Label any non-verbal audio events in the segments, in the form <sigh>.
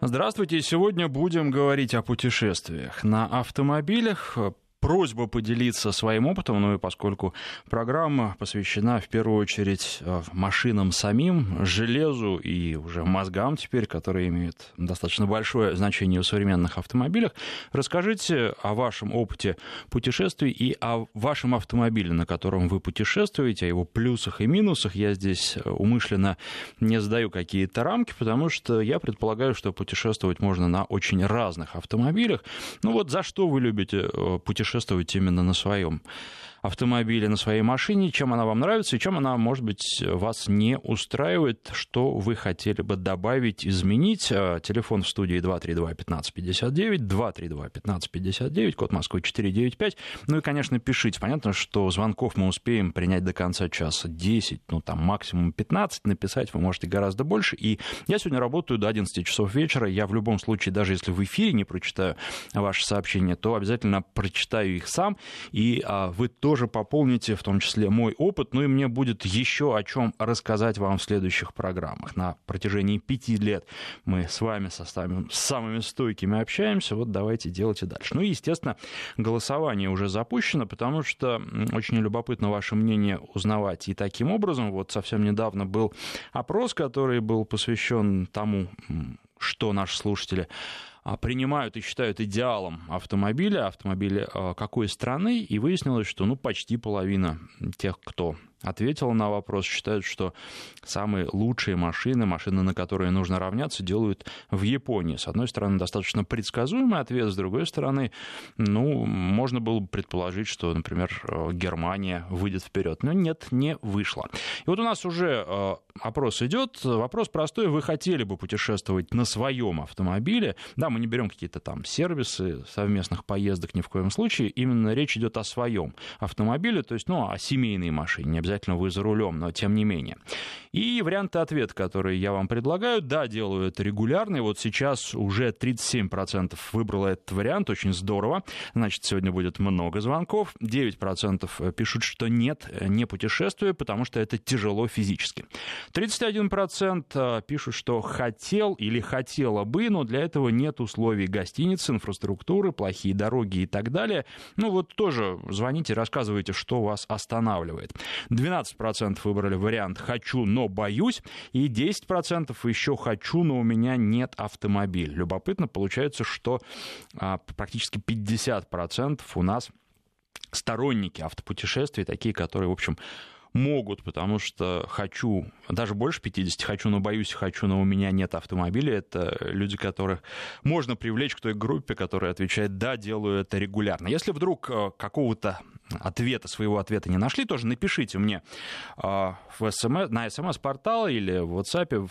Здравствуйте. Сегодня будем говорить о путешествиях на автомобилях просьба поделиться своим опытом, ну и поскольку программа посвящена в первую очередь э, машинам самим, железу и уже мозгам теперь, которые имеют достаточно большое значение в современных автомобилях, расскажите о вашем опыте путешествий и о вашем автомобиле, на котором вы путешествуете, о его плюсах и минусах. Я здесь э, умышленно не задаю какие-то рамки, потому что я предполагаю, что путешествовать можно на очень разных автомобилях. Ну вот за что вы любите э, путешествовать? Путешествовать именно на своем автомобиле, на своей машине, чем она вам нравится и чем она, может быть, вас не устраивает, что вы хотели бы добавить, изменить. А, телефон в студии 232-1559, 232-1559, код Москвы 495. Ну и, конечно, пишите. Понятно, что звонков мы успеем принять до конца часа 10, ну там максимум 15, написать вы можете гораздо больше. И я сегодня работаю до 11 часов вечера. Я в любом случае, даже если в эфире не прочитаю ваши сообщения, то обязательно прочитаю их сам, и а, вы тоже тоже пополните, в том числе мой опыт, ну и мне будет еще о чем рассказать вам в следующих программах. На протяжении пяти лет мы с вами со с самыми стойкими общаемся, вот давайте делайте дальше. Ну и, естественно, голосование уже запущено, потому что очень любопытно ваше мнение узнавать. И таким образом, вот совсем недавно был опрос, который был посвящен тому, что наши слушатели принимают и считают идеалом автомобиля, автомобиля а, какой страны, и выяснилось, что ну, почти половина тех, кто ответила на вопрос, считают, что самые лучшие машины, машины, на которые нужно равняться, делают в Японии. С одной стороны, достаточно предсказуемый ответ, с другой стороны, ну, можно было бы предположить, что, например, Германия выйдет вперед. Но нет, не вышло. И вот у нас уже э, опрос идет. Вопрос простой. Вы хотели бы путешествовать на своем автомобиле? Да, мы не берем какие-то там сервисы совместных поездок ни в коем случае. Именно речь идет о своем автомобиле, то есть, ну, о семейной машине, не обязательно вы за рулем, но тем не менее. И варианты ответа, которые я вам предлагаю, да, делаю это регулярно, и вот сейчас уже 37% выбрало этот вариант, очень здорово, значит, сегодня будет много звонков, 9% пишут, что нет, не путешествую, потому что это тяжело физически. 31% пишут, что хотел или хотела бы, но для этого нет условий гостиницы, инфраструктуры, плохие дороги и так далее. Ну вот тоже звоните, рассказывайте, что вас останавливает. 12% выбрали вариант «хочу, но боюсь», и 10% еще «хочу, но у меня нет автомобиля». Любопытно, получается, что а, практически 50% у нас сторонники автопутешествий, такие, которые, в общем, могут, потому что хочу, даже больше 50 хочу, но боюсь, хочу, но у меня нет автомобиля. Это люди, которых можно привлечь к той группе, которая отвечает «да, делаю это регулярно». Если вдруг э, какого-то ответа, своего ответа не нашли, тоже напишите мне а, в SMS, на смс-портал или в WhatsApp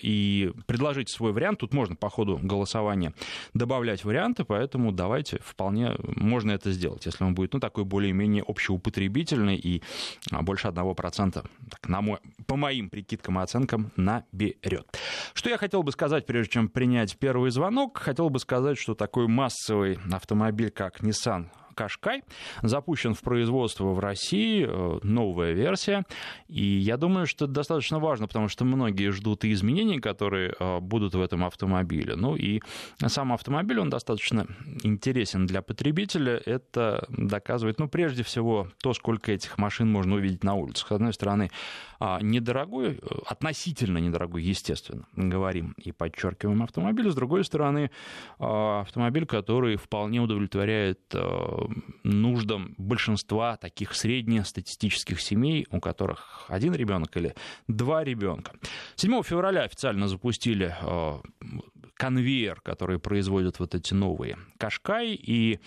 и предложите свой вариант. Тут можно по ходу голосования добавлять варианты, поэтому давайте, вполне можно это сделать, если он будет ну, такой более-менее общеупотребительный и а, больше 1%, так, на мой, по моим прикидкам и оценкам, наберет. Что я хотел бы сказать, прежде чем принять первый звонок? Хотел бы сказать, что такой массовый автомобиль, как Nissan Кашкай. Запущен в производство в России, э, новая версия. И я думаю, что это достаточно важно, потому что многие ждут изменений, которые э, будут в этом автомобиле. Ну и сам автомобиль, он достаточно интересен для потребителя. Это доказывает, ну, прежде всего, то, сколько этих машин можно увидеть на улицах. С одной стороны, недорогой, э, относительно недорогой, естественно, говорим и подчеркиваем автомобиль. С другой стороны, а, автомобиль, который вполне удовлетворяет э, нуждам большинства таких среднестатистических семей, у которых один ребенок или два ребенка. 7 февраля официально запустили конвейер, который производит вот эти новые Кашкай, и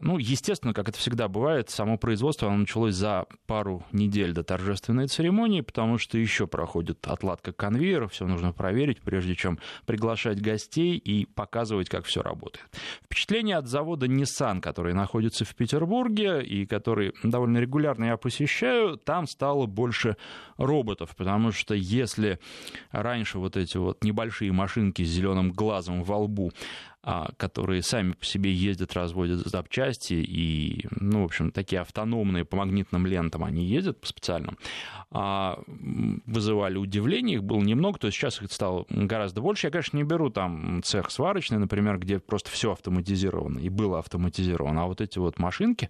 ну, естественно, как это всегда бывает, само производство оно началось за пару недель до торжественной церемонии, потому что еще проходит отладка конвейера, все нужно проверить, прежде чем приглашать гостей и показывать, как все работает. Впечатление от завода Nissan, который находится в Петербурге и который довольно регулярно я посещаю, там стало больше роботов, потому что если раньше вот эти вот небольшие машинки с зеленым глазом во лбу которые сами по себе ездят, разводят запчасти и, ну, в общем, такие автономные по магнитным лентам они ездят по специальным, а, вызывали удивление, их было немного, то есть сейчас их стало гораздо больше. Я, конечно, не беру там цех сварочный, например, где просто все автоматизировано и было автоматизировано, а вот эти вот машинки,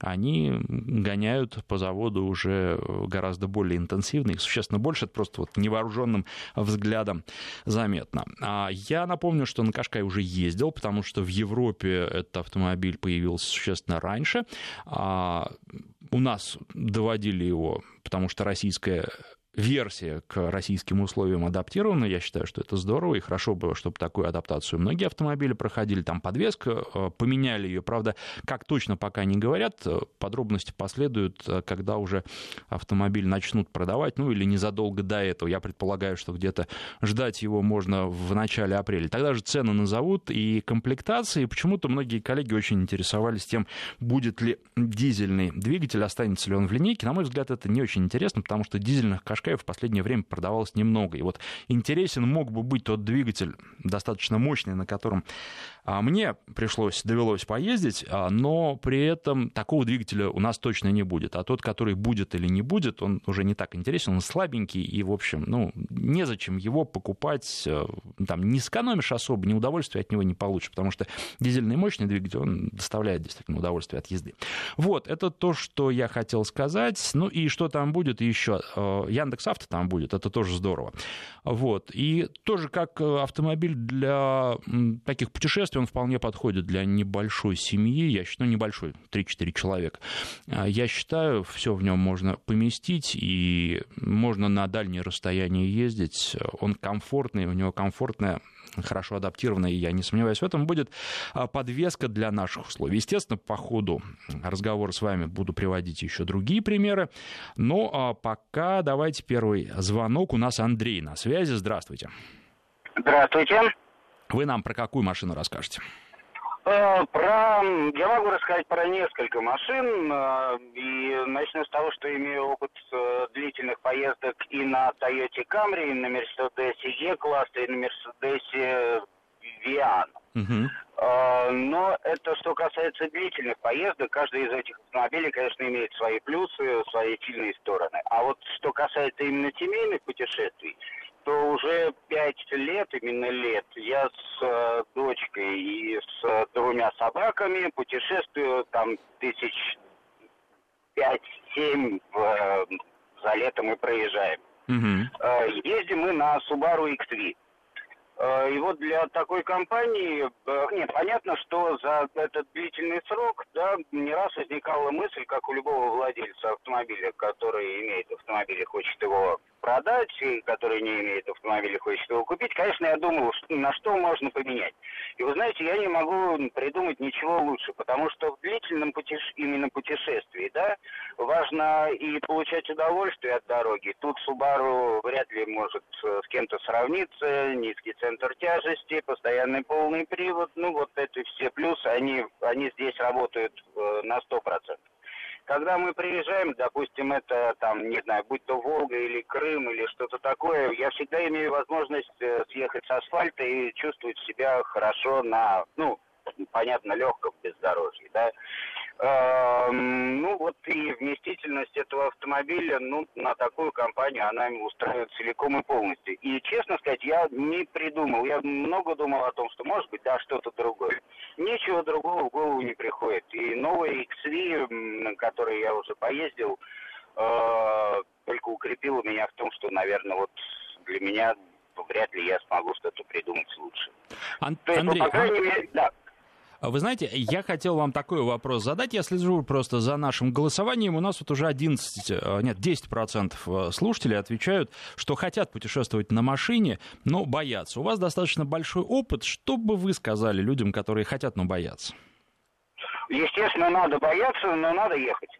они гоняют по заводу уже гораздо более интенсивно, их существенно больше, это просто вот невооруженным взглядом заметно. А я напомню, что на Кашкай уже ездил, потому что в Европе этот автомобиль появился существенно раньше. А у нас доводили его, потому что российская версия к российским условиям адаптирована. Я считаю, что это здорово, и хорошо было, чтобы такую адаптацию многие автомобили проходили. Там подвеска, э, поменяли ее. Правда, как точно пока не говорят, э, подробности последуют, э, когда уже автомобиль начнут продавать, ну или незадолго до этого. Я предполагаю, что где-то ждать его можно в начале апреля. Тогда же цены назовут и комплектации. Почему-то многие коллеги очень интересовались тем, будет ли дизельный двигатель, останется ли он в линейке. На мой взгляд, это не очень интересно, потому что дизельных кашкай в последнее время продавалось немного. И вот интересен мог бы быть тот двигатель достаточно мощный, на котором а мне пришлось, довелось поездить, а, но при этом такого двигателя у нас точно не будет. А тот, который будет или не будет, он уже не так интересен, он слабенький, и, в общем, ну, незачем его покупать, э, там, не сэкономишь особо, ни удовольствия от него не получишь, потому что дизельный мощный двигатель, он доставляет действительно удовольствие от езды. Вот, это то, что я хотел сказать. Ну и что там будет еще? Э, Яндекс Авто там будет, это тоже здорово. Вот, и тоже как э, автомобиль для таких путешествий, он вполне подходит для небольшой семьи, я считаю, ну, небольшой, 3-4 человека. А, я считаю, все в нем можно поместить, и можно на дальние расстояния ездить. Он комфортный, у него комфортная хорошо адаптированная, и я не сомневаюсь в этом, будет а, подвеска для наших условий. Естественно, по ходу разговора с вами буду приводить еще другие примеры, но а, пока давайте первый звонок. У нас Андрей на связи. Здравствуйте. Здравствуйте. Вы нам про какую машину расскажете? Э, про, я могу рассказать про несколько машин, э, и начну с того, что имею опыт э, длительных поездок и на Toyota Camry, и на Mercedes E-класса, и на Mercedes Vian. Угу. Но это что касается длительных поездок, каждый из этих автомобилей, конечно, имеет свои плюсы, свои сильные стороны. А вот что касается именно семейных путешествий, что уже пять лет, именно лет, я с э, дочкой и с э, двумя собаками путешествую там тысяч пять-семь э, за лето мы проезжаем. Угу. Э, ездим мы на Subaru XV. Э, и вот для такой компании, э, нет, понятно, что за этот длительный срок, да, не раз возникала мысль, как у любого владельца автомобиля, который имеет автомобиль и хочет его продать, который не имеет автомобиля, хочет его купить, конечно, я думал, на что можно поменять. И вы знаете, я не могу придумать ничего лучше, потому что в длительном путеше... именно путешествии, да, важно и получать удовольствие от дороги. Тут Subaru вряд ли может э, с кем-то сравниться, низкий центр тяжести, постоянный полный привод, ну вот эти все плюсы, они, они здесь работают э, на 100%. Когда мы приезжаем, допустим, это там, не знаю, будь то Волга или Крым или что-то такое, я всегда имею возможность э, съехать с асфальта и чувствовать себя хорошо на, ну, понятно, легком бездорожье, да. Эм, ну вот и вместительность этого автомобиля, ну, на такую компанию она устраивает целиком и полностью. И, честно сказать, я не придумал, я много думал о том, что может быть, да, что-то другое. Ничего другого в голову не приходит. И новый XV, на который я уже поездил, э, только укрепило меня в том, что, наверное, вот для меня вряд ли я смогу что-то придумать лучше. Ан- То есть, Андрей, ну, по крайней мере, да. А вы знаете, я хотел вам такой вопрос задать. Я слежу просто за нашим голосованием. У нас вот уже 11, э, нет, 10% э, слушателей отвечают, что хотят путешествовать на машине, но боятся. У вас достаточно большой опыт. Что бы вы сказали людям, которые хотят, но боятся? Естественно, надо бояться, но надо ехать.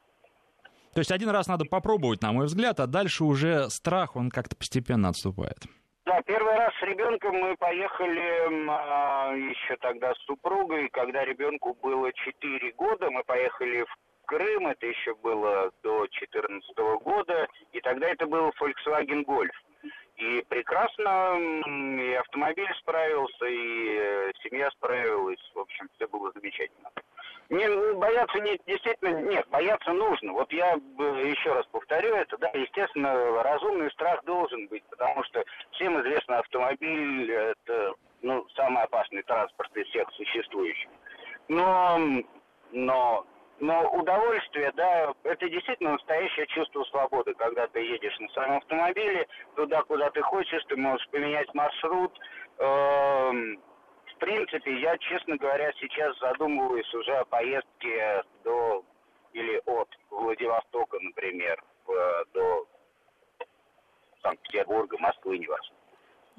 То есть один раз надо попробовать, на мой взгляд, а дальше уже страх, он как-то постепенно отступает. Да, первый раз с ребенком мы поехали а, еще тогда с супругой, когда ребенку было 4 года, мы поехали в Крым, это еще было до 2014 года, и тогда это был Volkswagen Golf. И прекрасно и автомобиль справился, и э, семья бояться не, действительно нет, бояться нужно. Вот я еще раз повторю это, да, естественно, разумный страх должен быть, потому что всем известно, автомобиль это ну, самый опасный транспорт из всех существующих. Но, но, но удовольствие, да, это действительно настоящее чувство свободы, когда ты едешь на своем автомобиле туда, куда ты хочешь, ты можешь поменять маршрут. Эм, в принципе, я, честно говоря, сейчас задумываюсь уже о поездке до или от Владивостока, например, до Санкт-Петербурга, Москвы, неважно.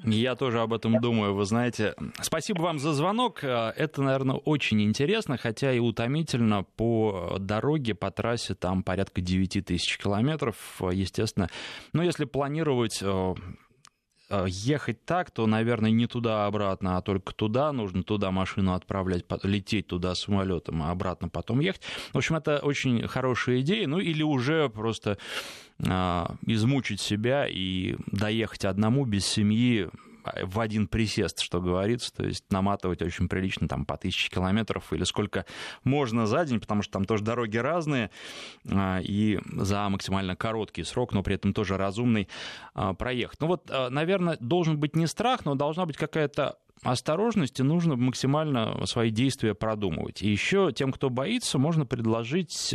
Я тоже об этом думаю, вы знаете. Спасибо вам за звонок. Это, наверное, очень интересно, хотя и утомительно. По дороге, по трассе там порядка 9 тысяч километров, естественно. Но если планировать э, э, ехать так, то, наверное, не туда-обратно, а только туда. Нужно туда машину отправлять, лететь туда самолетом, а обратно потом ехать. В общем, это очень хорошая идея. Ну, или уже просто а, измучить себя и доехать одному без семьи в один присест, что говорится, то есть наматывать очень прилично там по тысяче километров или сколько можно за день, потому что там тоже дороги разные, а, и за максимально короткий срок, но при этом тоже разумный а, проехать. Ну вот, наверное, должен быть не страх, но должна быть какая-то осторожность, и нужно максимально свои действия продумывать. И еще тем, кто боится, можно предложить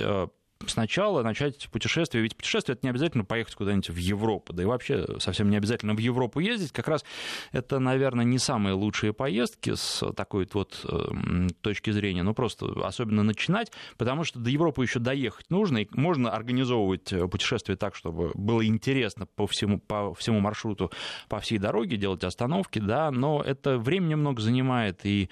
сначала начать путешествие, ведь путешествие это не обязательно поехать куда-нибудь в Европу, да и вообще совсем не обязательно в Европу ездить, как раз это, наверное, не самые лучшие поездки с такой вот э, точки зрения, ну просто особенно начинать, потому что до Европы еще доехать нужно, и можно организовывать э, путешествие так, чтобы было интересно по всему, по всему маршруту, по всей дороге, делать остановки, да, но это время немного занимает, и,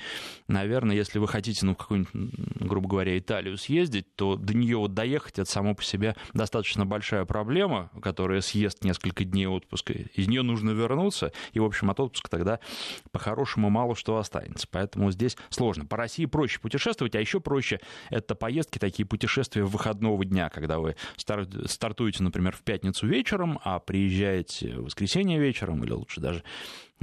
наверное, если вы хотите, ну, в какую-нибудь, грубо говоря, Италию съездить, то до нее вот доехать уехать, это само по себе достаточно большая проблема, которая съест несколько дней отпуска. Из нее нужно вернуться, и, в общем, от отпуска тогда по-хорошему мало что останется. Поэтому здесь сложно. По России проще путешествовать, а еще проще это поездки, такие путешествия выходного дня, когда вы стартуете, например, в пятницу вечером, а приезжаете в воскресенье вечером, или лучше даже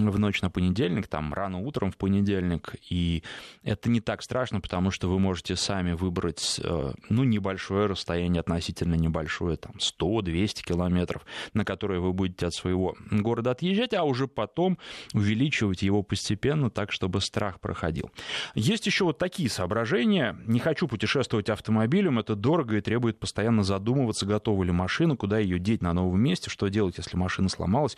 в ночь на понедельник, там рано утром в понедельник, и это не так страшно, потому что вы можете сами выбрать, э, ну, небольшое расстояние, относительно небольшое, там, 100-200 километров, на которые вы будете от своего города отъезжать, а уже потом увеличивать его постепенно так, чтобы страх проходил. Есть еще вот такие соображения. Не хочу путешествовать автомобилем, это дорого и требует постоянно задумываться, готова ли машина, куда ее деть на новом месте, что делать, если машина сломалась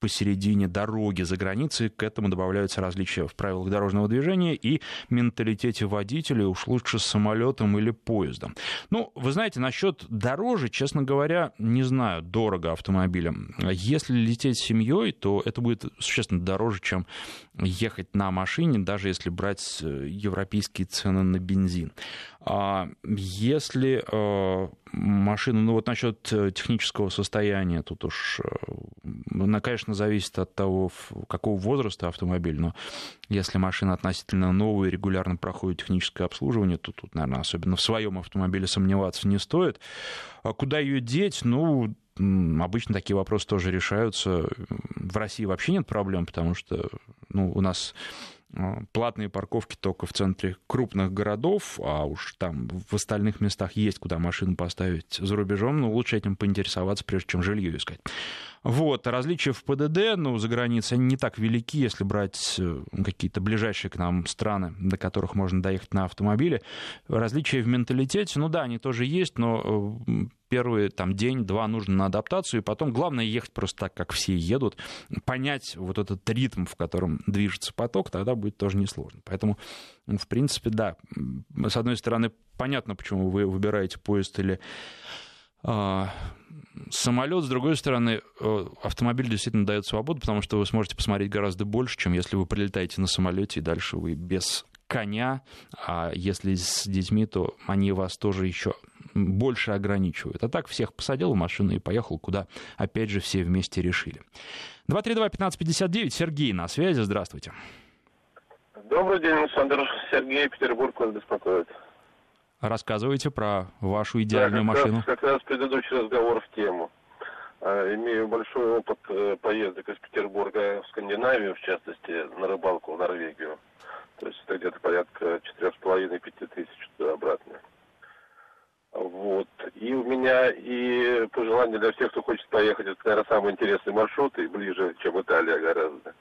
посередине дороги за границей. К этому добавляются различия в правилах дорожного движения и менталитете водителей, уж лучше самолетом или поездом. Ну, вы знаете, насчет дороже, честно говоря, не знаю, дорого автомобилем. Если лететь с семьей, то это будет существенно дороже, чем ехать на машине, даже если брать э, европейские цены на бензин. А если э, машина, ну вот насчет э, технического состояния, тут уж, она, конечно, зависит от того, какого возраста автомобиль, но если машина относительно новая и регулярно проходит техническое обслуживание, то тут, наверное, особенно в своем автомобиле сомневаться не стоит. А куда ее деть? Ну, обычно такие вопросы тоже решаются. В России вообще нет проблем, потому что ну, у нас платные парковки только в центре крупных городов, а уж там в остальных местах есть куда машину поставить за рубежом, но лучше этим поинтересоваться, прежде чем жилье искать. Вот, различия в ПДД, ну, за границей, они не так велики, если брать э, какие-то ближайшие к нам страны, до которых можно доехать на автомобиле. Различия в менталитете, ну да, они тоже есть, но э, первый там, день-два нужно на адаптацию, и потом главное ехать просто так, как все едут, понять вот этот ритм, в котором движется поток, тогда будет тоже несложно. Поэтому, в принципе, да, с одной стороны, понятно, почему вы выбираете поезд или а, самолет, с другой стороны, э, автомобиль действительно дает свободу, потому что вы сможете посмотреть гораздо больше, чем если вы прилетаете на самолете, и дальше вы без коня, а если с детьми, то они вас тоже еще больше ограничивают. А так всех посадил в машину и поехал, куда, опять же, все вместе решили. 232-1559, Сергей на связи, здравствуйте. Добрый день, Александр. Сергей, Петербург вас беспокоит. Рассказывайте про вашу идеальную да, как машину. Раз, как раз предыдущий разговор в тему. А, имею большой опыт э, поездок из Петербурга в Скандинавию, в частности, на рыбалку в Норвегию. То есть это где-то порядка четырех с половиной пяти тысяч туда-обратно. Вот. И у меня и пожелание для всех, кто хочет поехать, это, наверное, самый интересный маршрут, и ближе, чем Италия гораздо.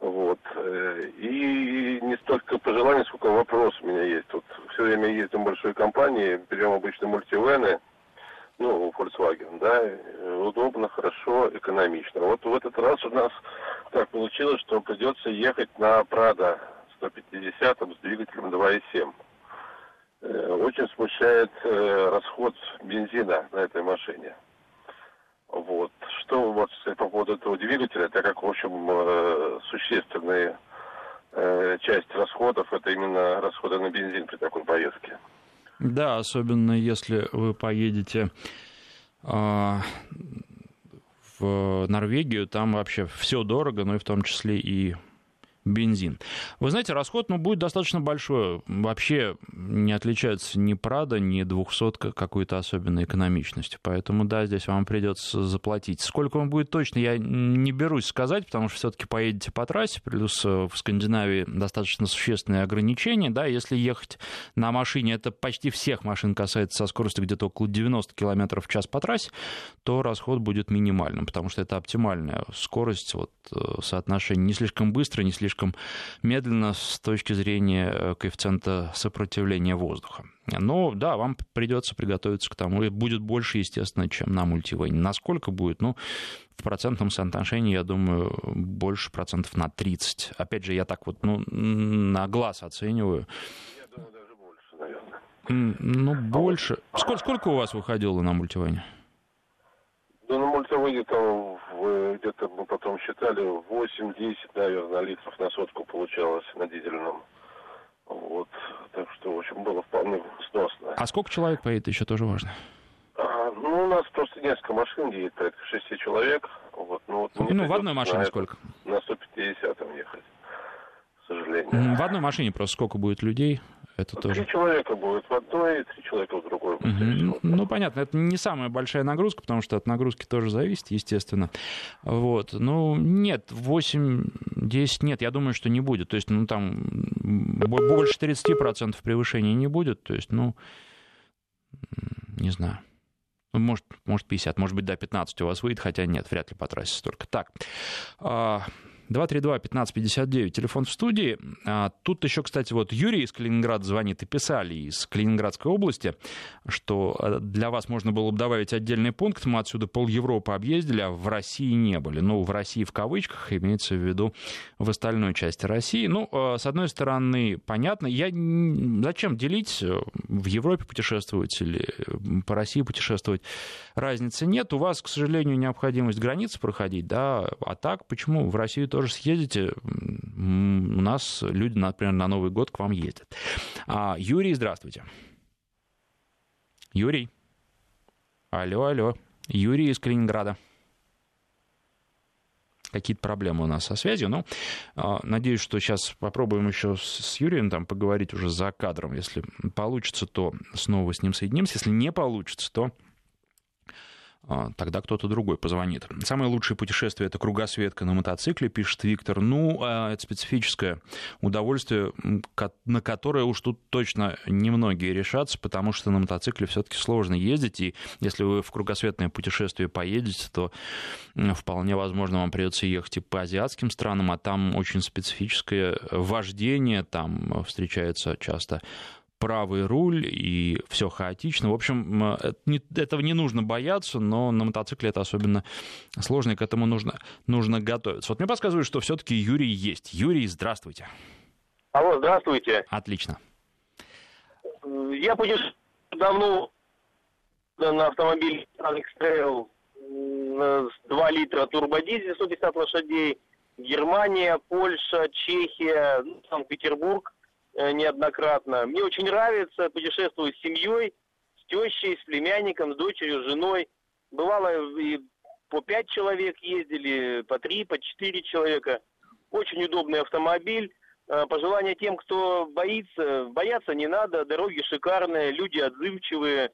Вот. Э, и не столько пожеланий, сколько вопрос у меня есть. Вот все время ездим в большой компании, берем обычно мультивены, ну, Volkswagen, да, удобно, хорошо, экономично. Вот в этот раз у нас так получилось, что придется ехать на Prado 150 с двигателем 2.7. Э, очень смущает э, расход бензина на этой машине. Вот. Что сказать по поводу этого двигателя, так как, в общем, э, существенная часть расходов это именно расходы на бензин при такой поездке. Да, особенно если вы поедете э, в Норвегию, там вообще все дорого, ну и в том числе и бензин. Вы знаете, расход ну, будет достаточно большой. Вообще не отличается ни Прада, ни двухсотка какой-то особенной экономичностью. Поэтому, да, здесь вам придется заплатить. Сколько он будет точно, я не берусь сказать, потому что все-таки поедете по трассе, плюс э, в Скандинавии достаточно существенные ограничения. Да, если ехать на машине, это почти всех машин касается со скоростью где-то около 90 км в час по трассе, то расход будет минимальным, потому что это оптимальная скорость, вот, э, соотношение не слишком быстро, не слишком слишком медленно с точки зрения э, коэффициента сопротивления воздуха. Но да, вам придется приготовиться к тому. И будет больше, естественно, чем на мультивене. Насколько будет? Ну, в процентном соотношении, я думаю, больше процентов на 30. Опять же, я так вот ну, на глаз оцениваю. Я думаю, даже больше, наверное. Ну, больше. Сколько, сколько у вас выходило на мультивене? Ну, на мультивене там где-то мы потом считали 8-10, наверное, литров на сотку получалось на дизельном. Вот. Так что, в общем, было вполне сносно. А сколько человек поедет, еще тоже важно? А, ну, у нас просто несколько машин едет, порядка шести человек. Вот, ну, вот ну в одной машине на сколько? На 150 ехать, к сожалению. В одной машине просто сколько будет людей? Это три тоже... человека будет в одной, три человека в другой. Угу. Ну, ну, понятно, это не самая большая нагрузка, потому что от нагрузки тоже зависит, естественно. Вот. Ну, нет, 8-10 нет, я думаю, что не будет. То есть, ну, там больше 30% превышения не будет. То есть, ну, не знаю. Ну, может, может 50, может быть, до 15 у вас выйдет, хотя нет, вряд ли по трассе столько. Так, а, 232-1559, телефон в студии. А, тут еще, кстати, вот Юрий из Калининграда звонит и писали из Калининградской области, что э, для вас можно было бы добавить отдельный пункт. Мы отсюда пол Европы объездили, а в России не были. Ну, в России в кавычках имеется в виду в остальной части России. Ну, э, с одной стороны, понятно. Я зачем делить э, в Европе путешествовать или по России путешествовать? Разницы нет. У вас, к сожалению, необходимость границы проходить, да, а так почему в Россию тоже съездите? У нас люди, например, на Новый год к вам ездят. А, Юрий, здравствуйте. Юрий. Алло, алло. Юрий из Калининграда какие-то проблемы у нас со связью. Э, надеюсь, что сейчас попробуем еще с Юрием там поговорить уже за кадром. Если получится, то снова с ним соединимся. Если не получится, то тогда кто-то другой позвонит. Самое лучшее путешествие — это кругосветка на мотоцикле, пишет Виктор. Ну, а это специфическое удовольствие, на которое уж тут точно немногие решатся, потому что на мотоцикле все таки сложно ездить, и если вы в кругосветное путешествие поедете, то вполне возможно вам придется ехать и по азиатским странам, а там очень специфическое вождение, там встречается часто правый руль, и все хаотично. В общем, э, этого не нужно бояться, но на мотоцикле это особенно сложно, и к этому нужно, нужно готовиться. Вот мне подсказывают, что все-таки Юрий есть. Юрий, здравствуйте. Алло, здравствуйте. Отлично. Я путешествую давно на автомобиле Trail 2 литра турбодизель 150 лошадей. Германия, Польша, Чехия, ну, Санкт-Петербург – Э, неоднократно. Мне очень нравится путешествовать с семьей, с тещей, с племянником, с дочерью, с женой. Бывало и по пять человек ездили, по три, по четыре человека. Очень удобный автомобиль. Э, пожелания тем, кто боится, бояться не надо, дороги шикарные, люди отзывчивые.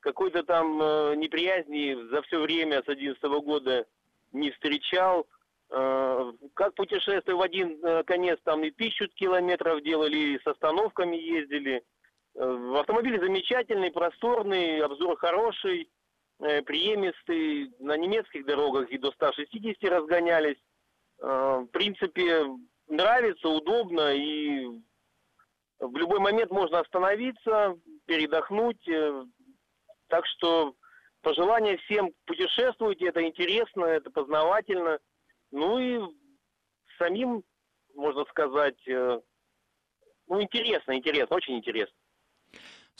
Какой-то там э, неприязни за все время с 2011 года не встречал. Э, как путешествие в один э, конец, там и тысячу километров делали, и с остановками ездили. Автомобиль замечательный, просторный, обзор хороший, приемистый. На немецких дорогах и до 160 разгонялись. В принципе, нравится, удобно и в любой момент можно остановиться, передохнуть. Так что пожелания всем путешествуйте, это интересно, это познавательно. Ну и самим, можно сказать, э, ну интересно, интересно, очень интересно.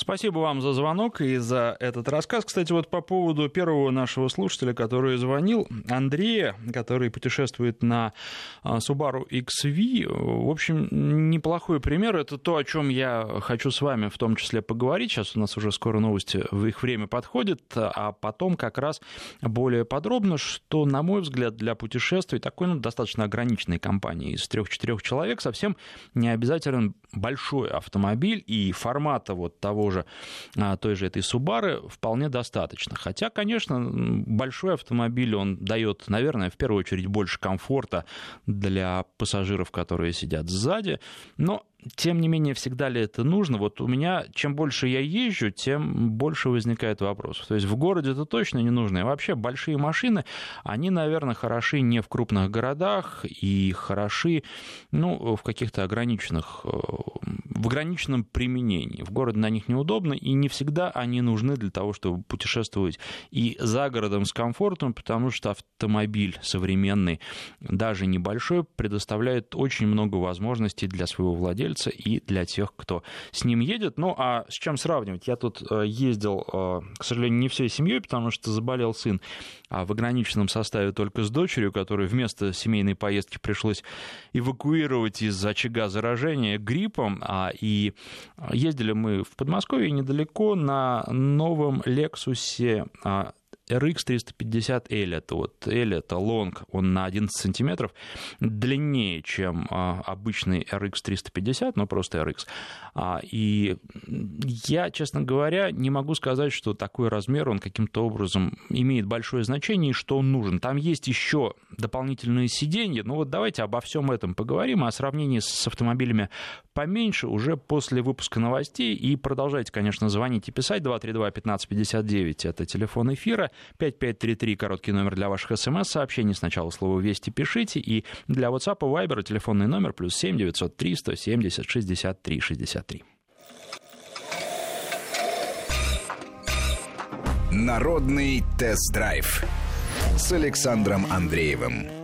Спасибо вам за звонок и за этот рассказ. Кстати, вот по поводу первого нашего слушателя, который звонил, Андрея, который путешествует на а, Subaru XV. В общем, неплохой пример. Это то, о чем я хочу с вами в том числе поговорить. Сейчас у нас уже скоро новости, в их время подходит, а потом как раз более подробно, что, на мой взгляд, для путешествий такой ну, достаточно ограниченной компании из трех-четырех человек совсем не обязателен большой автомобиль и формата вот того же, а, той же этой Субары вполне достаточно. Хотя, конечно, большой автомобиль, он дает, наверное, в первую очередь больше комфорта для пассажиров, которые сидят сзади, но тем не менее, всегда ли это нужно? Вот у меня, чем больше я езжу, тем больше возникает вопросов. То есть в городе это точно не нужно. И вообще большие машины, они, наверное, хороши не в крупных городах и хороши ну, в каких-то ограниченных, э, в ограниченном применении. В городе на них неудобно, и не всегда они нужны для того, чтобы путешествовать и за городом с комфортом, потому что автомобиль современный, даже небольшой, предоставляет очень много возможностей для своего владельца владельца и для тех, кто с ним едет. Ну, а с чем сравнивать? Я тут э, ездил, э, к сожалению, не всей семьей, потому что заболел сын, а в ограниченном составе только с дочерью, которую вместо семейной поездки пришлось эвакуировать из очага заражения гриппом. А, и ездили мы в Подмосковье недалеко на новом Лексусе а, RX 350L, это вот L, это long, он на 11 сантиметров длиннее, чем а, обычный RX 350, но просто RX. А, и я, честно говоря, не могу сказать, что такой размер, он каким-то образом имеет большое значение и что он нужен. Там есть еще дополнительные сиденья, ну вот давайте обо всем этом поговорим, а о сравнении с автомобилями поменьше уже после выпуска новостей. И продолжайте, конечно, звонить и писать 232-1559, это телефон эфира. 5533, короткий номер для ваших смс-сообщений. Сначала слово «Вести» пишите. И для WhatsApp и Viber телефонный номер плюс 7 903 170 63 63. Народный тест-драйв с Александром Андреевым.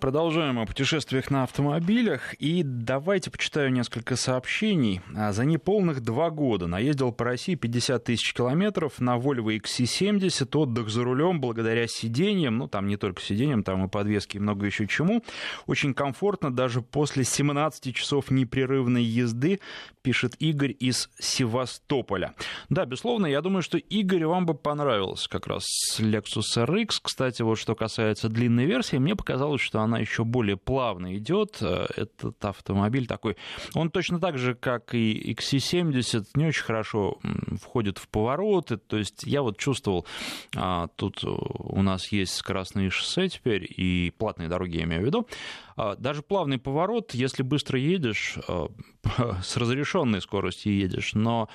Продолжаем о путешествиях на автомобилях. И давайте почитаю несколько сообщений. А, за неполных два года наездил по России 50 тысяч километров на Volvo XC70. Отдых за рулем благодаря сиденьям. Ну, там не только сиденьям, там и подвески, и много еще чему. Очень комфортно даже после 17 часов непрерывной езды, пишет Игорь из Севастополя. Да, безусловно, я думаю, что Игорь вам бы понравился как раз Lexus RX. Кстати, вот что касается длинной версии, мне показалось, что она еще более плавно идет. Э, этот автомобиль такой, он точно так же, как и XC70, не очень хорошо входит в повороты. То есть я вот чувствовал, а, тут у нас есть скоростные шоссе теперь и платные дороги, я имею в виду. А, даже плавный поворот, если быстро едешь, э, <laughs> с разрешенной скоростью едешь, но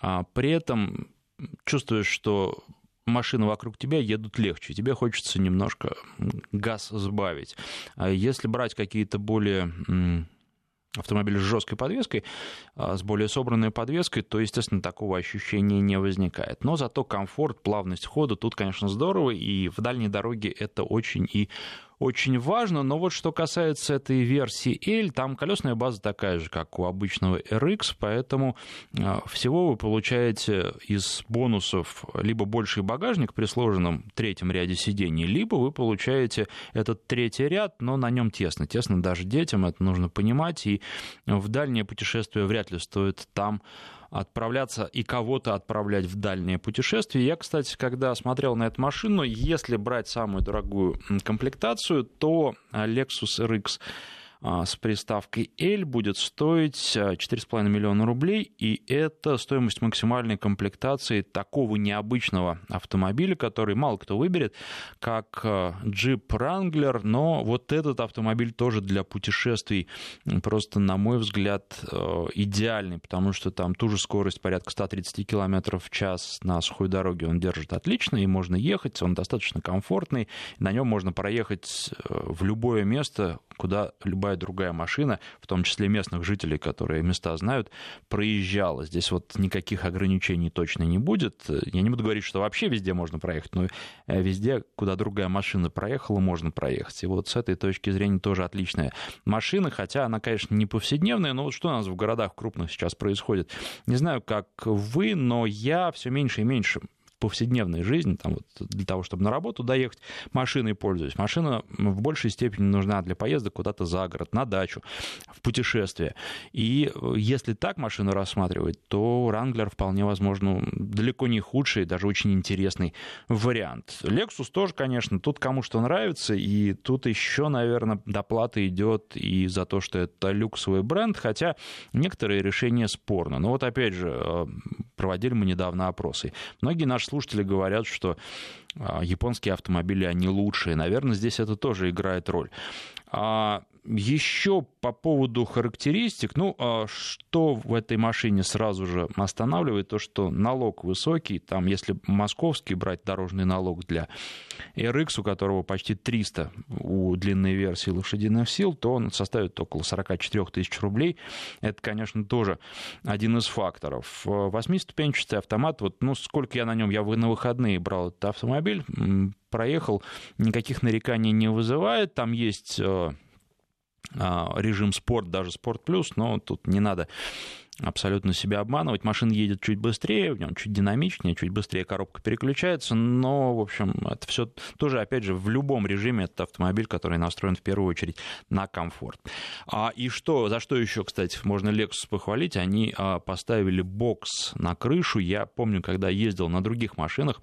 а, при этом чувствуешь, что машины вокруг тебя едут легче, тебе хочется немножко газ сбавить. А если брать какие-то более автомобиль с жесткой подвеской, а, с более собранной подвеской, то, естественно, такого ощущения не возникает. Но зато комфорт, плавность хода тут, конечно, здорово, и в дальней дороге это очень и очень важно. Но вот что касается этой версии L, там колесная база такая же, как у обычного RX, поэтому а, всего вы получаете из бонусов либо больший багажник при сложенном третьем ряде сидений, либо вы получаете этот третий ряд, но на нем тесно. Тесно даже детям, это нужно понимать, и в дальнее путешествие вряд ли стоит там отправляться и кого-то отправлять в дальние путешествия. Я, кстати, когда смотрел на эту машину, если брать самую дорогую комплектацию, то Lexus RX а, с приставкой L будет стоить 4,5 миллиона рублей, и это стоимость максимальной комплектации такого необычного автомобиля, который мало кто выберет, как Jeep Wrangler, но вот этот автомобиль тоже для путешествий просто, на мой взгляд, идеальный, потому что там ту же скорость порядка 130 км в час на сухой дороге он держит отлично, и можно ехать, он достаточно комфортный, на нем можно проехать в любое место, куда любая другая машина, в том числе местных жителей, которые места знают, проезжала. Здесь вот никаких ограничений точно не будет. Я не буду говорить, что вообще везде можно проехать, но э, везде, куда другая машина проехала, можно проехать. И вот с этой точки зрения тоже отличная машина, хотя она, конечно, не повседневная, но вот что у нас в городах крупных сейчас происходит? Не знаю, как вы, но я все меньше и меньше повседневной жизни, там, вот, для того, чтобы на работу доехать, машиной пользуюсь. Машина в большей степени нужна для поездок куда-то за город, на дачу, в путешествие. И э, если так машину рассматривать, то Wrangler вполне возможно далеко не худший, даже очень интересный вариант. Lexus тоже, конечно, тут кому что нравится, и тут еще, наверное, доплата идет и за то, что это люксовый бренд, хотя некоторые решения спорны. Но вот опять же, э, проводили мы недавно опросы. Многие наши слушатели говорят, что а, японские автомобили, они лучшие. Наверное, здесь это тоже играет роль. А, еще по поводу характеристик, ну, а что в этой машине сразу же останавливает, то, что налог высокий, там, если московский брать дорожный налог для RX, у которого почти 300 у длинной версии лошадиных сил, то он составит около 44 тысяч рублей. Это, конечно, тоже один из факторов. Восьмиступенчатый автомат, вот, ну, сколько я на нем, я на выходные брал этот автомобиль, проехал, никаких нареканий не вызывает, там есть э, режим спорт, даже спорт плюс, но тут не надо абсолютно себя обманывать. Машина едет чуть быстрее, в нем чуть динамичнее, чуть быстрее коробка переключается, но, в общем, это все тоже, опять же, в любом режиме это автомобиль, который настроен в первую очередь на комфорт. А, и что, за что еще, кстати, можно Lexus похвалить, они а, поставили бокс на крышу. Я помню, когда ездил на других машинах,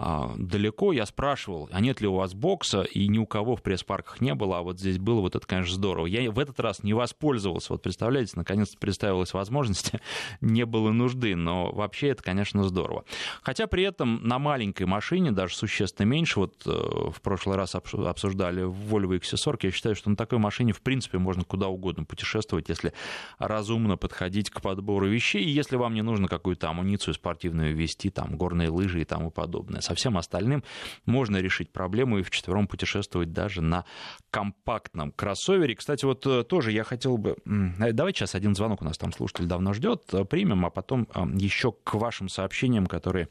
а, далеко, я спрашивал, а нет ли у вас бокса, и ни у кого в пресс-парках не было, а вот здесь было, вот это, конечно, здорово. Я в этот раз не воспользовался, вот представляете, наконец-то представилась возможность, <laughs> не было нужды, но вообще это, конечно, здорово. Хотя при этом на маленькой машине, даже существенно меньше, вот э, в прошлый раз обсуждали Volvo XC40, я считаю, что на такой машине, в принципе, можно куда угодно путешествовать, если разумно подходить к подбору вещей, и если вам не нужно какую-то амуницию спортивную вести, там, горные лыжи и тому подобное со всем остальным можно решить проблему и вчетвером путешествовать даже на компактном кроссовере. Кстати, вот э, тоже я хотел бы... Э, давайте сейчас один звонок у нас там слушатель давно ждет, э, примем, а потом еще к вашим сообщениям, которые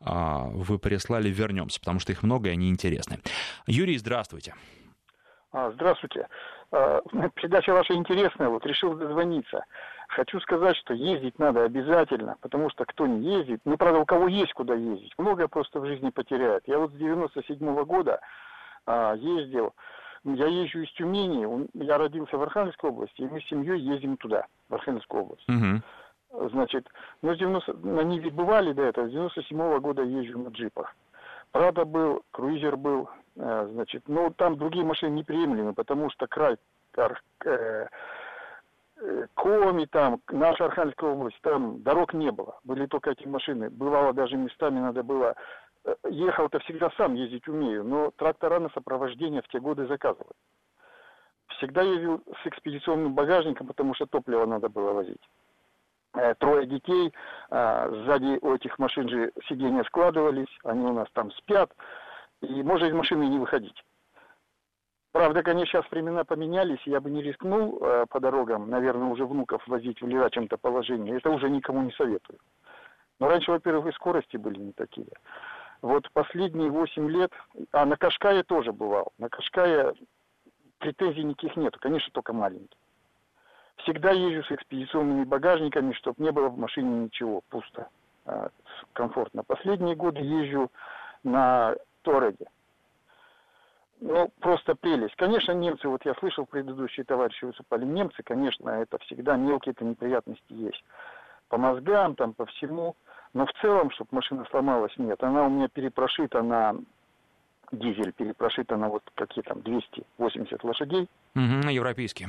а, вы прислали, вернемся, потому что их много и они интересны. Юрий, здравствуйте. А, здравствуйте. Передача ваша интересная, вот решил дозвониться. Хочу сказать, что ездить надо обязательно, потому что кто не ездит, ну, правда, у кого есть куда ездить, многое просто в жизни потеряет. Я вот с 97 -го года а, ездил, я езжу из Тюмени, я родился в Архангельской области, и мы с семьей ездим туда, в Архангельскую область. Угу. Значит, ну, с 90, на Ниве бывали до этого, с 97 -го года езжу на джипах. Прада был, круизер был, э, значит, но там другие машины неприемлемы, потому что край, э, Коми там, наша Архангельская область, там дорог не было. Были только эти машины. Бывало даже местами надо было... Ехал-то всегда сам ездить умею, но трактора на сопровождение в те годы заказывали. Всегда ездил с экспедиционным багажником, потому что топливо надо было возить. Э, трое детей, а, сзади у этих машин же сиденья складывались, они у нас там спят, и можно из машины не выходить. Правда, конечно, сейчас времена поменялись, я бы не рискнул э, по дорогам, наверное, уже внуков возить в лежачем-то положении. Это уже никому не советую. Но раньше, во-первых, и скорости были не такие. Вот последние 8 лет, а на Кашкае тоже бывал. На Кашкае претензий никаких нету, конечно, только маленькие. Всегда езжу с экспедиционными багажниками, чтобы не было в машине ничего, пусто, э, комфортно. Последние годы езжу на Тореге. Ну, просто прелесть. Конечно, немцы, вот я слышал, предыдущие товарищи выступали, немцы, конечно, это всегда мелкие-то неприятности есть. По мозгам, там, по всему. Но в целом, чтобы машина сломалась, нет. Она у меня перепрошита на дизель перепрошита на вот какие там 280 лошадей. Угу, европейский.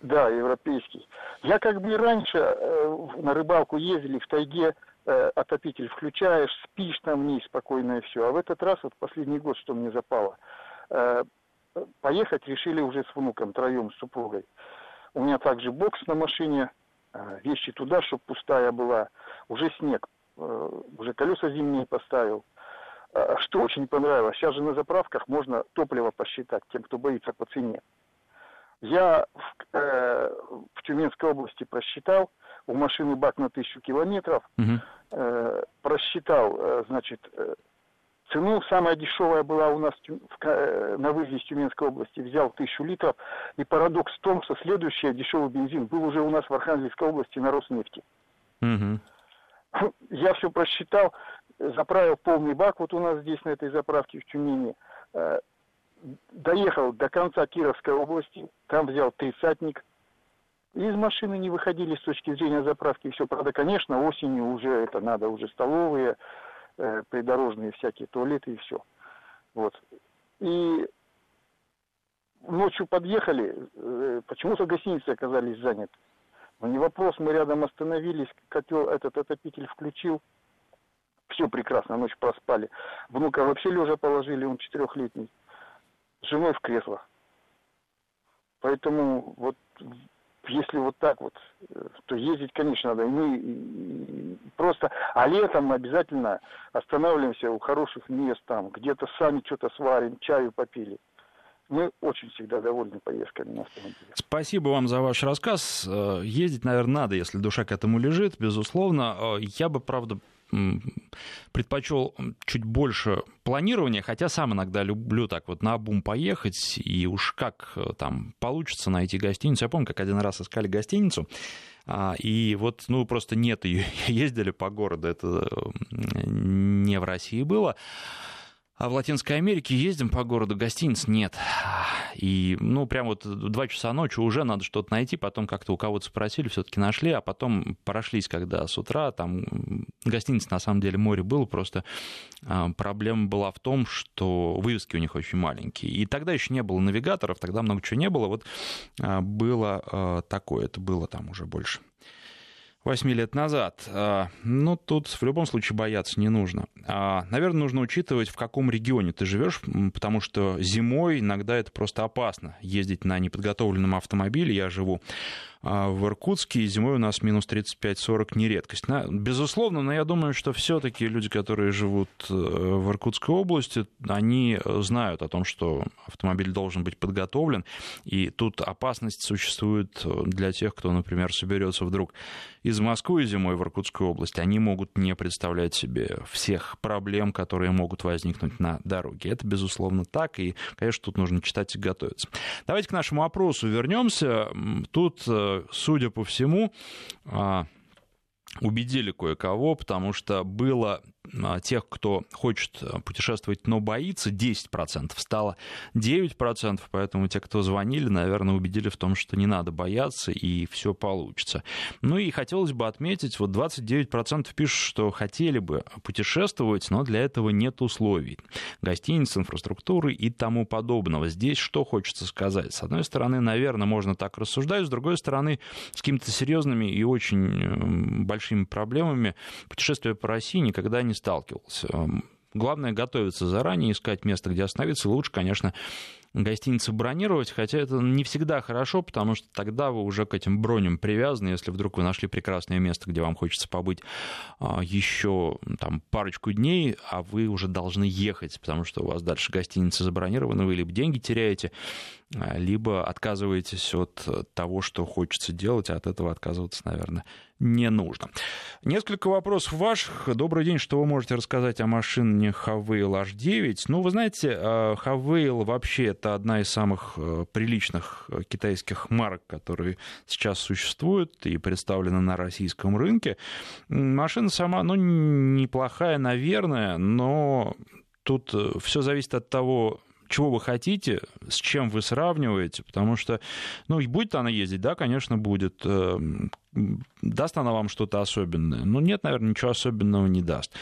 Да, европейский. Я как бы раньше э, на рыбалку ездили в тайге, э, отопитель включаешь, спишь там вниз спокойно и все. А в этот раз, вот последний год, что мне запало, э, поехать решили уже с внуком, троем, с супругой. У меня также бокс на машине, э, вещи туда, чтобы пустая была. Уже снег, уже колеса зимние поставил. Э, что очень понравилось, сейчас же на заправках можно топливо посчитать, тем, кто боится по цене. Я в, э, в Тюменской области просчитал, у машины бак на тысячу километров, угу. э, просчитал, э, значит, э, цену, самая дешевая была у нас в, э, на выезде из Тюменской области, взял тысячу литров, и парадокс в том, что следующий дешевый бензин был уже у нас в Архангельской области на Роснефти. Угу. <laughs> Я все просчитал, заправил полный бак вот у нас здесь на этой заправке в Тюмени, э, доехал до конца Кировской области, там взял тридцатник, из машины не выходили с точки зрения заправки, все. Правда, конечно, осенью уже это надо, уже столовые, э, придорожные всякие туалеты и все. Вот. И ночью подъехали, э, почему-то гостиницы оказались заняты. Не вопрос, мы рядом остановились, котел этот отопитель включил, все прекрасно, ночь проспали. Внука вообще лежа положили, он четырехлетний с женой в кресло. Поэтому вот если вот так вот, то ездить, конечно, надо. И мы просто, а летом обязательно останавливаемся у хороших мест там, где-то сами что-то сварим, чаю попили. Мы очень всегда довольны поездками на автомобиле. Спасибо вам за ваш рассказ. Э, ездить, наверное, надо, если душа к этому лежит, безусловно. Э, я бы, правда, предпочел чуть больше планирования, хотя сам иногда люблю так вот на бум поехать, и уж как э, там получится найти гостиницу. Я помню, как один раз искали гостиницу, а, и вот, ну, просто нет ее, <laughs> ездили по городу, это не в России было. А в Латинской Америке ездим по городу, гостиниц нет. И, ну, прям вот два часа ночи уже надо что-то найти, потом как-то у кого-то спросили, все-таки нашли, а потом прошлись, когда с утра, там гостиниц на самом деле море было, просто а, проблема была в том, что вывески у них очень маленькие. И тогда еще не было навигаторов, тогда много чего не было. Вот а, было а, такое, это было там уже больше 8 лет назад. А, ну, тут в любом случае бояться не нужно. А, наверное, нужно учитывать, в каком регионе ты живешь, потому что зимой иногда это просто опасно ездить на неподготовленном автомобиле. Я живу а в Иркутске зимой у нас минус 35-40 не редкость. Безусловно, но я думаю, что все-таки люди, которые живут э, в Иркутской области, они знают о том, что автомобиль должен быть подготовлен, и тут опасность существует для тех, кто, например, соберется вдруг из Москвы зимой в Иркутскую область. Они могут не представлять себе всех проблем, которые могут возникнуть на дороге. Это, безусловно, так, и, конечно, тут нужно читать и готовиться. Давайте к нашему опросу вернемся. Тут э, судя по всему, а, убедили кое-кого, потому что было тех, кто хочет э, путешествовать, но боится, 10% стало 9%, поэтому те, кто звонили, наверное, убедили в том, что не надо бояться и все получится. Ну и хотелось бы отметить, вот 29% пишут, что хотели бы путешествовать, но для этого нет условий. Гостиниц, инфраструктуры и тому подобного. Здесь что хочется сказать? С одной стороны, наверное, можно так рассуждать, с другой стороны, с какими-то серьезными и очень большими проблемами путешествия по России никогда не сталкивался. Главное готовиться заранее, искать место, где остановиться. Лучше, конечно, гостиницы бронировать, хотя это не всегда хорошо, потому что тогда вы уже к этим броням привязаны, если вдруг вы нашли прекрасное место, где вам хочется побыть а, еще там, парочку дней, а вы уже должны ехать, потому что у вас дальше гостиница забронирована, вы либо деньги теряете, либо отказываетесь от того, что хочется делать, а от этого отказываться, наверное, не нужно. Несколько вопросов ваших. Добрый день, что вы можете рассказать о машине Havail H9? Ну, вы знаете, Havail вообще это одна из самых э, приличных э, китайских марок, которые сейчас существуют и представлены на российском рынке. Машина сама, ну, неплохая, наверное, но тут э, все зависит от того, чего вы хотите, с чем вы сравниваете, потому что, ну, будет она ездить, да, конечно, будет. Эм, даст она вам что-то особенное? Ну, нет, наверное, ничего особенного не даст.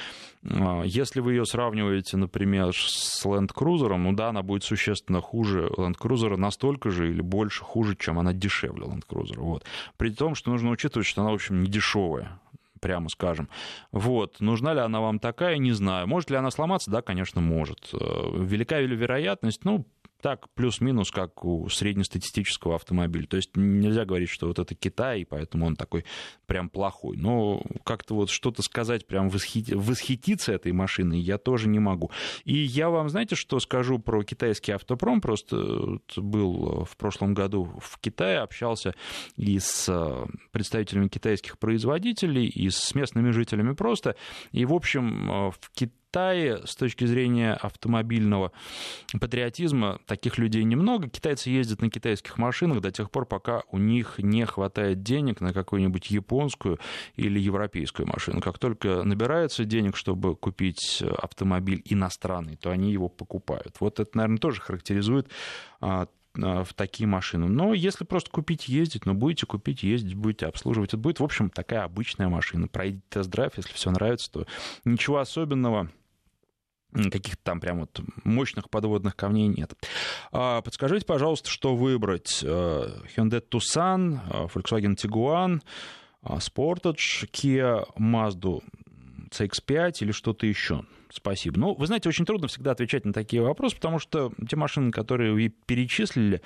А, если вы ее сравниваете, например, с Land Cruiser, ну да, она будет существенно хуже Land Cruiser, настолько же или больше хуже, чем она дешевле Land Cruiser. Вот. При том, что нужно учитывать, что она, в общем, не дешевая прямо скажем. Вот. Нужна ли она вам такая, не знаю. Может ли она сломаться? Да, конечно, может. Э, велика ли вероятность? Ну, так плюс-минус, как у среднестатистического автомобиля. То есть нельзя говорить, что вот это Китай, и поэтому он такой прям плохой. Но как-то вот что-то сказать, прям восхити... восхититься этой машиной я тоже не могу. И я вам, знаете, что скажу про китайский автопром? Просто был в прошлом году в Китае, общался и с представителями китайских производителей, и с местными жителями просто. И, в общем, в Китае Китае с точки зрения автомобильного патриотизма таких людей немного. Китайцы ездят на китайских машинах до тех пор, пока у них не хватает денег на какую-нибудь японскую или европейскую машину. Как только набирается денег, чтобы купить автомобиль иностранный, то они его покупают. Вот это, наверное, тоже характеризует а, а, в такие машины. Но если просто купить, ездить, ну, будете купить, ездить, будете обслуживать, это будет, в общем, такая обычная машина. Пройдите тест-драйв, если все нравится, то ничего особенного каких-то там прям вот мощных подводных камней нет. А, подскажите, пожалуйста, что выбрать? Э, Hyundai Tucson, э, Volkswagen Tiguan, э, Sportage, Kia, Mazda CX-5 или что-то еще? Спасибо. Ну, вы знаете, очень трудно всегда отвечать на такие вопросы, потому что те машины, которые вы перечислили,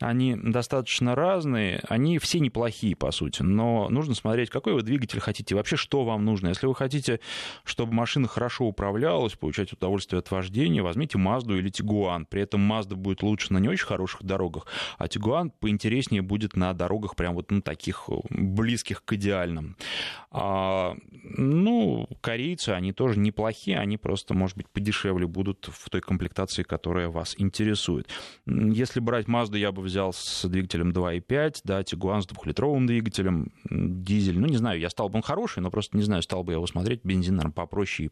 они достаточно разные, они все неплохие, по сути, но нужно смотреть, какой вы двигатель хотите, вообще что вам нужно. Если вы хотите, чтобы машина хорошо управлялась, получать удовольствие от вождения, возьмите Mazda или Tiguan. При этом Mazda будет лучше на не очень хороших дорогах, а Tiguan поинтереснее будет на дорогах прям вот на таких близких к идеальным. А, ну, корейцы, они тоже неплохие, они просто, может быть, подешевле будут в той комплектации, которая вас интересует. Если брать Mazda, я бы взял с двигателем 2.5, да, Tiguan с двухлитровым двигателем, дизель, ну, не знаю, я стал бы он хороший, но просто не знаю, стал бы я его смотреть, бензин, наверное, попроще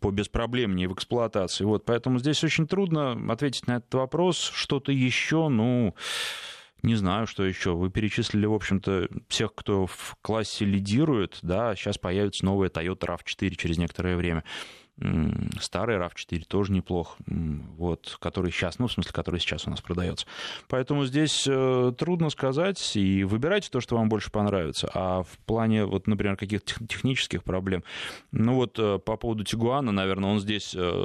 по беспроблемнее в эксплуатации. Вот, поэтому здесь очень трудно ответить на этот вопрос. Что-то еще, ну, не знаю, что еще. Вы перечислили, в общем-то, всех, кто в классе лидирует, да, сейчас появится новая Toyota RAV4 через некоторое время старый RAV4 тоже неплох, вот, который сейчас, ну, в смысле, который сейчас у нас продается. Поэтому здесь э, трудно сказать, и выбирайте то, что вам больше понравится. А в плане, вот, например, каких-то технических проблем, ну вот э, по поводу Тигуана, наверное, он здесь э,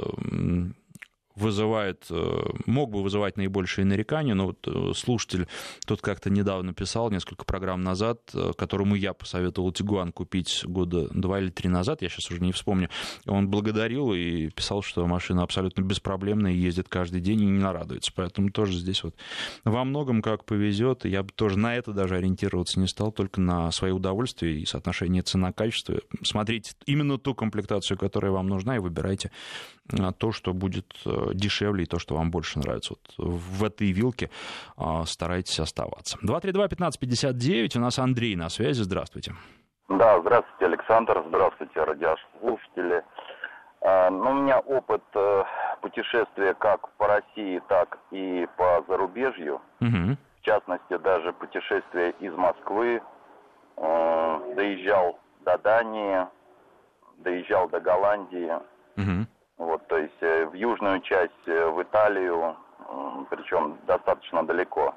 вызывает, э, мог бы вызывать наибольшие нарекания, но вот э, слушатель тут как-то недавно писал, несколько программ назад, э, которому я посоветовал Тигуан купить года два или три назад, я сейчас уже не вспомню, он благодарил и писал, что машина абсолютно беспроблемная, ездит каждый день и не нарадуется, поэтому тоже здесь вот во многом как повезет, я бы тоже на это даже ориентироваться не стал, только на свои удовольствия и соотношение цена-качество. Смотрите именно ту комплектацию, которая вам нужна, и выбирайте то, что будет дешевле и то, что вам больше нравится. Вот в этой вилке а, старайтесь оставаться. 232-1559, у нас Андрей на связи, здравствуйте. Да, здравствуйте, Александр, здравствуйте, радиослушатели. А, ну, у меня опыт э, путешествия как по России, так и по зарубежью. Угу. В частности, даже путешествие из Москвы. Э, доезжал до Дании, доезжал до Голландии. Вот, то есть э, в южную часть, э, в Италию, причем достаточно далеко.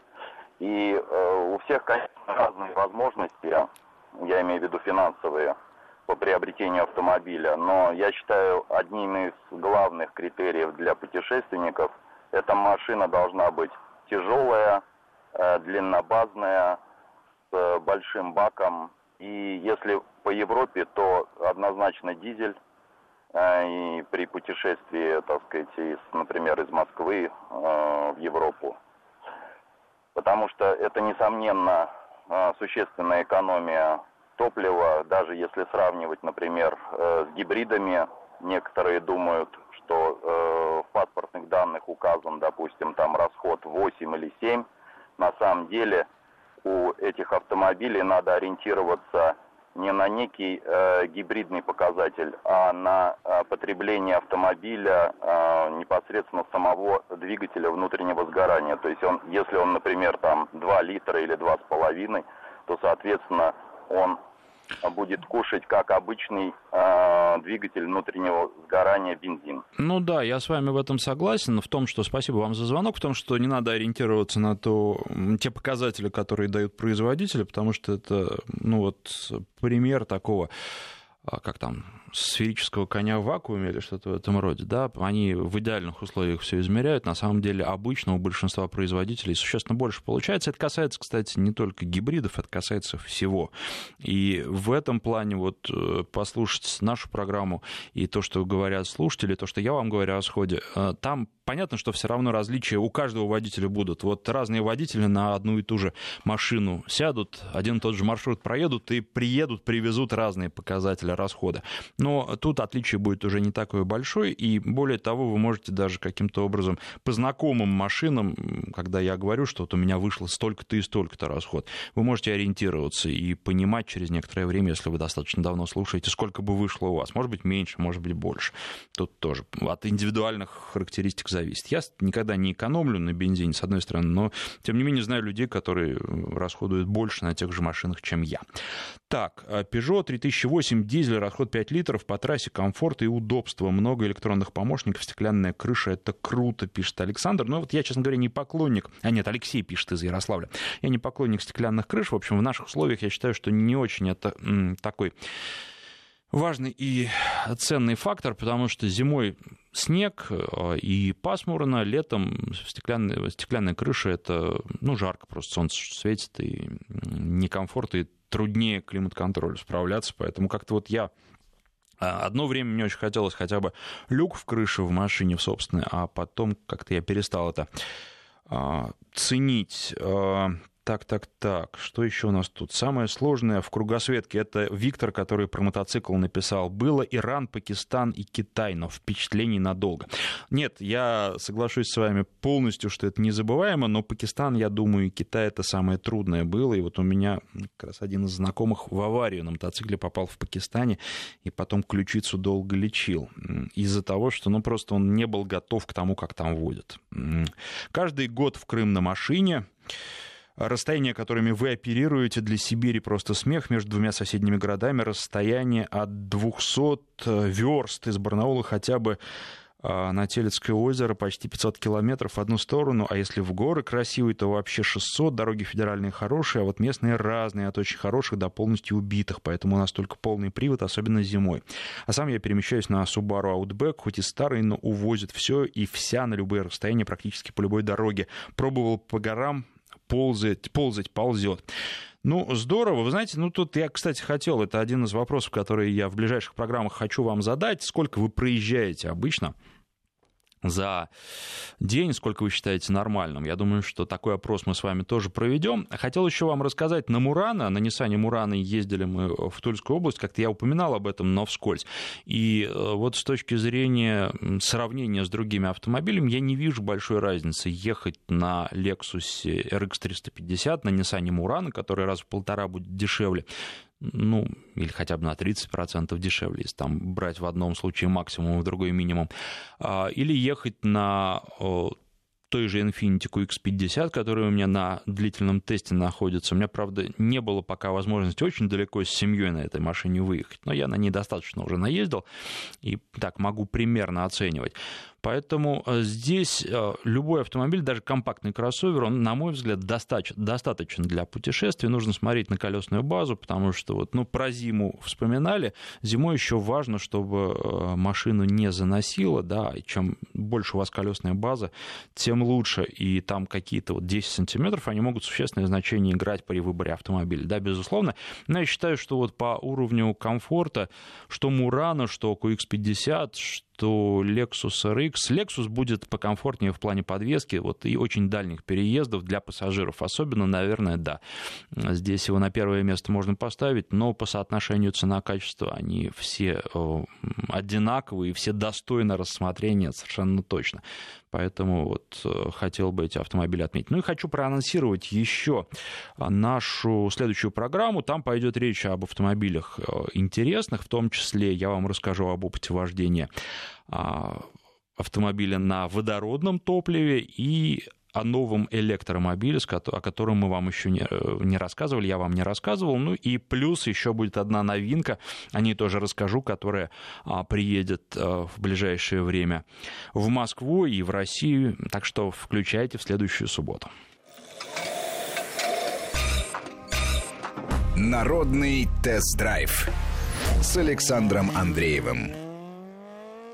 И э, у всех, конечно, разные возможности, я имею в виду финансовые, по приобретению автомобиля. Но я считаю, одним из главных критериев для путешественников, эта машина должна быть тяжелая, э, длиннобазная, с большим баком. И если по Европе, то однозначно дизель и при путешествии, так сказать, из, например, из Москвы э, в Европу. Потому что это, несомненно, э, существенная экономия топлива, даже если сравнивать, например, э, с гибридами. Некоторые думают, что в паспортных данных указан, допустим, там расход 8 или 7. На самом деле у этих автомобилей надо ориентироваться не на некий э, гибридный показатель, а на э, потребление автомобиля э, непосредственно самого двигателя внутреннего сгорания. То есть он, если он, например, там 2 литра или 2,5, то, соответственно, он будет кушать как обычный э, двигатель внутреннего сгорания бензин. Ну да, я с вами в этом согласен, в том, что спасибо вам за звонок, в том, что не надо ориентироваться на то, те показатели, которые дают производители, потому что это, ну вот, пример такого а, как там, сферического коня в вакууме или что-то в этом роде, да, они в идеальных условиях все измеряют, на самом деле обычно у большинства производителей существенно больше получается. Это касается, кстати, не только гибридов, это касается всего. И в этом плане вот э, послушать нашу программу и то, что говорят слушатели, то, что я вам говорю о сходе, э, там понятно, что все равно различия у каждого водителя будут. Вот разные водители на одну и ту же машину сядут, один и тот же маршрут проедут и приедут, привезут разные показатели расхода. Но тут отличие будет уже не такое большое, и более того, вы можете даже каким-то образом по знакомым машинам, когда я говорю, что вот у меня вышло столько-то и столько-то расход, вы можете ориентироваться и понимать через некоторое время, если вы достаточно давно слушаете, сколько бы вышло у вас. Может быть, меньше, может быть, больше. Тут тоже от индивидуальных характеристик зависит. Я никогда не экономлю на бензине, с одной стороны, но, тем не менее, знаю людей, которые расходуют больше на тех же машинах, чем я. Так, Peugeot 3008, дизель, расход 5 литров, по трассе комфорт и удобство, много электронных помощников, стеклянная крыша, это круто, пишет Александр. Но вот я, честно говоря, не поклонник, а нет, Алексей пишет из Ярославля, я не поклонник стеклянных крыш, в общем, в наших условиях я считаю, что не очень это м, такой важный и ценный фактор, потому что зимой снег э, и пасмурно, летом стеклянная, стеклянная крыша это ну, жарко, просто солнце светит и некомфорт, и труднее климат-контролю справляться, поэтому как-то вот я а, Одно время мне очень хотелось хотя бы люк в крыше в машине в собственной, а потом как-то я перестал это а, ценить. Так, так, так, что еще у нас тут? Самое сложное в кругосветке это Виктор, который про мотоцикл написал. Было Иран, Пакистан и Китай, но впечатлений надолго. Нет, я соглашусь с вами полностью, что это незабываемо, но Пакистан, я думаю, и Китай это самое трудное было. И вот у меня как раз один из знакомых в аварию на мотоцикле попал в Пакистане и потом ключицу долго лечил. Из-за того, что ну, просто он не был готов к тому, как там водят. Каждый год в Крым на машине расстояния, которыми вы оперируете для Сибири, просто смех между двумя соседними городами, расстояние от 200 э, верст из Барнаула хотя бы а, на Телецкое озеро почти 500 километров в одну сторону, а если в горы красивые, то вообще 600, дороги федеральные хорошие, а вот местные разные, от очень хороших до полностью убитых, поэтому у нас только полный привод, особенно зимой. А сам я перемещаюсь на Subaru Outback, хоть и старый, но увозит все и вся на любые расстояния, практически по любой дороге. Пробовал по горам, ползать, ползать, ползет. Ну, здорово. Вы знаете, ну тут я, кстати, хотел, это один из вопросов, которые я в ближайших программах хочу вам задать. Сколько вы проезжаете обычно? За день, сколько вы считаете нормальным. Я думаю, что такой опрос мы с вами тоже проведем. Хотел еще вам рассказать, на Мурана, на Ниссане Мурана ездили мы в Тульскую область, как-то я упоминал об этом, но вскользь. И э, вот с точки зрения сравнения с другими автомобилями, я не вижу большой разницы ехать на Lexus RX 350, на Nissan Murano, который раз в полтора будет дешевле, ну, или хотя бы на 30% дешевле, если там брать в одном случае максимум, в другой минимум, а, или ехать на той же Infiniti QX50, которая у меня на длительном тесте находится. У меня, правда, не было пока возможности очень далеко с семьей на этой машине выехать, но я на ней достаточно уже наездил и так могу примерно оценивать. Поэтому э, здесь э, любой автомобиль, даже компактный кроссовер, он, на мой взгляд, достаточен для путешествий. Нужно смотреть на колесную базу, потому что вот, ну, про зиму вспоминали. Зимой еще важно, чтобы э, машину не заносило, да, и чем больше у вас колесная база, тем лучше. И там какие-то вот 10 сантиметров, они могут существенное значение играть при выборе автомобиля, да, безусловно. Но я считаю, что вот по уровню комфорта, что Мурана, что QX50, что Lexus RX, Lexus будет покомфортнее в плане подвески, вот и очень дальних переездов для пассажиров, особенно, наверное, да. Здесь его на первое место можно поставить, но по соотношению цена-качество они все э, одинаковые, все достойны рассмотрения совершенно точно. Поэтому вот э, хотел бы эти автомобили отметить. Ну и хочу проанонсировать еще нашу следующую программу. Там пойдет речь об автомобилях э, интересных, в том числе я вам расскажу об опыте вождения а, автомобиля на водородном топливе и о новом электромобиле, о котором мы вам еще не, э, не рассказывали, я вам не рассказывал. Ну и плюс еще будет одна новинка, о ней тоже расскажу, которая а, приедет а, в ближайшее время в Москву и в Россию. Так что включайте в следующую субботу. Народный тест-драйв с Александром Андреевым.